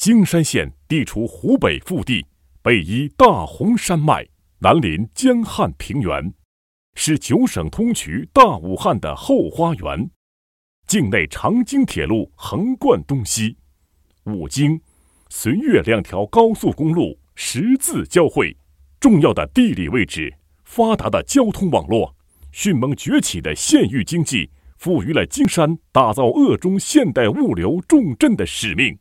京山县地处湖北腹地，北依大洪山脉，南临江汉平原，是九省通衢大武汉的后花园。境内长京铁路横贯东西，武京、随越两条高速公路十字交汇，重要的地理位置，发达的交通网络，迅猛崛起的县域经济，赋予了京山打造鄂中现代物流重镇的使命。